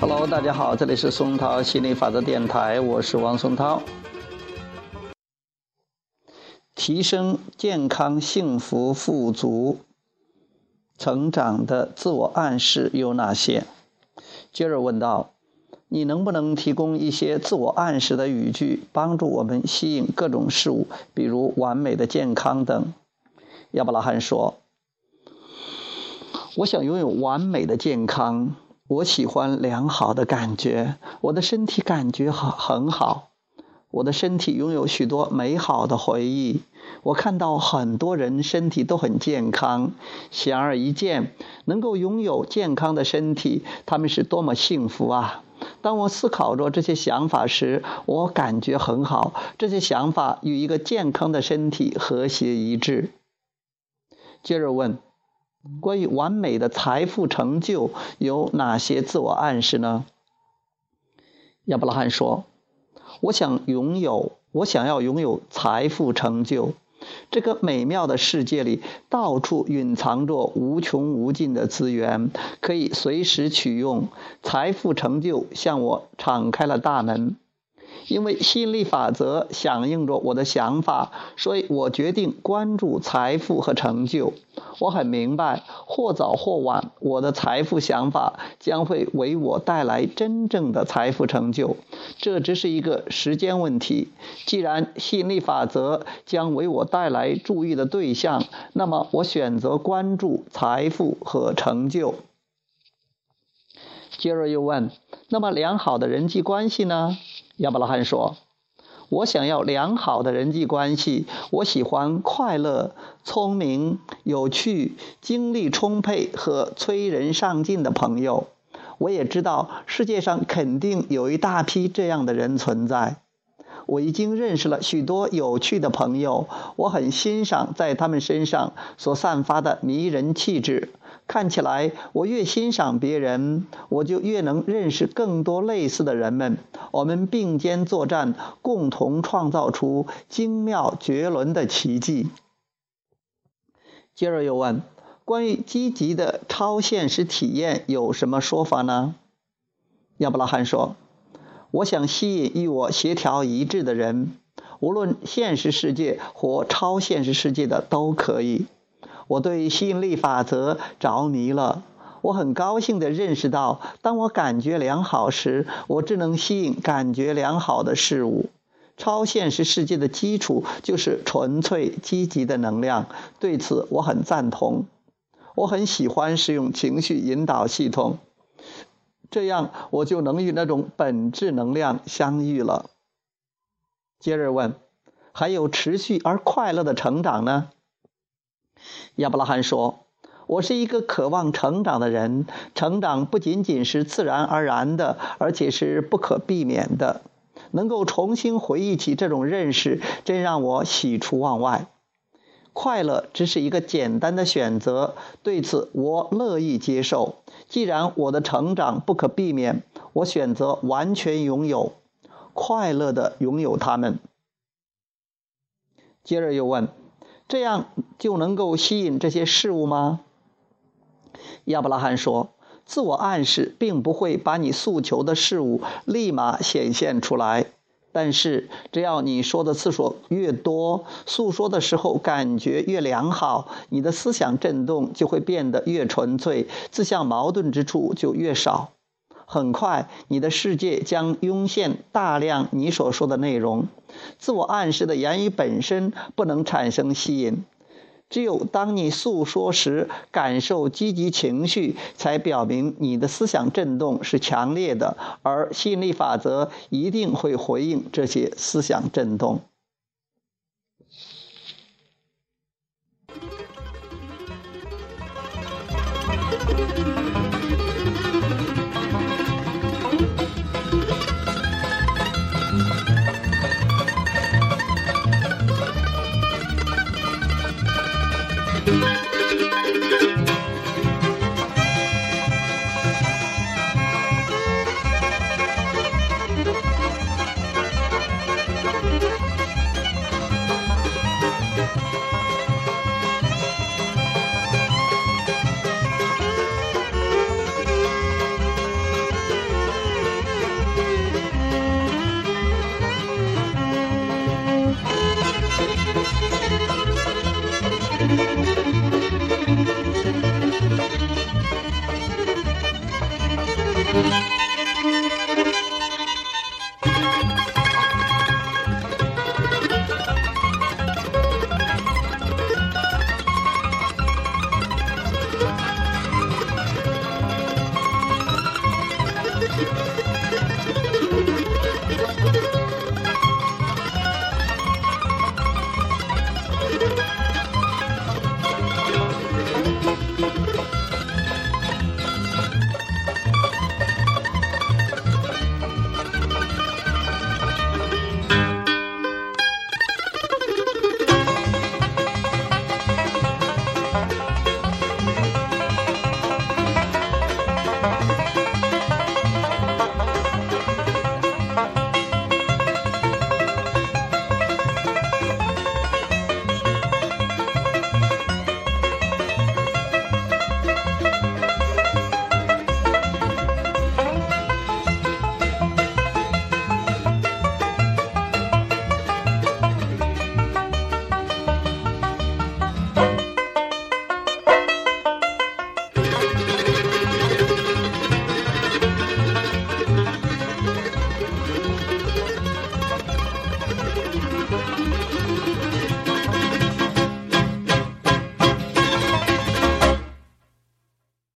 Hello，大家好，这里是松涛心理法则电台，我是王松涛。提升健康、幸福、富足、成长的自我暗示有哪些？接着问道：你能不能提供一些自我暗示的语句，帮助我们吸引各种事物，比如完美的健康等？亚伯拉罕说：“我想拥有完美的健康。”我喜欢良好的感觉，我的身体感觉很很好，我的身体拥有许多美好的回忆。我看到很多人身体都很健康，显而易见，能够拥有健康的身体，他们是多么幸福啊！当我思考着这些想法时，我感觉很好，这些想法与一个健康的身体和谐一致。接着问。关于完美的财富成就有哪些自我暗示呢？亚伯拉罕说：“我想拥有，我想要拥有财富成就。这个美妙的世界里，到处隐藏着无穷无尽的资源，可以随时取用。财富成就向我敞开了大门。”因为吸引力法则响应着我的想法，所以我决定关注财富和成就。我很明白，或早或晚，我的财富想法将会为我带来真正的财富成就。这只是一个时间问题。既然吸引力法则将为我带来注意的对象，那么我选择关注财富和成就。杰瑞又问：“那么良好的人际关系呢？”亚伯拉罕说：“我想要良好的人际关系。我喜欢快乐、聪明、有趣、精力充沛和催人上进的朋友。我也知道世界上肯定有一大批这样的人存在。我已经认识了许多有趣的朋友，我很欣赏在他们身上所散发的迷人气质。”看起来，我越欣赏别人，我就越能认识更多类似的人们。我们并肩作战，共同创造出精妙绝伦的奇迹。接着又问：关于积极的超现实体验有什么说法呢？亚伯拉罕说：“我想吸引与我协调一致的人，无论现实世界或超现实世界的都可以。”我对吸引力法则着迷了。我很高兴地认识到，当我感觉良好时，我只能吸引感觉良好的事物。超现实世界的基础就是纯粹积极的能量，对此我很赞同。我很喜欢使用情绪引导系统，这样我就能与那种本质能量相遇了。接着问：还有持续而快乐的成长呢？亚伯拉罕说：“我是一个渴望成长的人，成长不仅仅是自然而然的，而且是不可避免的。能够重新回忆起这种认识，真让我喜出望外。快乐只是一个简单的选择，对此我乐意接受。既然我的成长不可避免，我选择完全拥有快乐的拥有它们。”接着又问。这样就能够吸引这些事物吗？亚伯拉罕说：“自我暗示并不会把你诉求的事物立马显现出来，但是只要你说的次数越多，诉说的时候感觉越良好，你的思想振动就会变得越纯粹，自相矛盾之处就越少。很快，你的世界将涌现大量你所说的内容。”自我暗示的言语本身不能产生吸引，只有当你诉说时感受积极情绪，才表明你的思想振动是强烈的，而吸引力法则一定会回应这些思想振动。thank you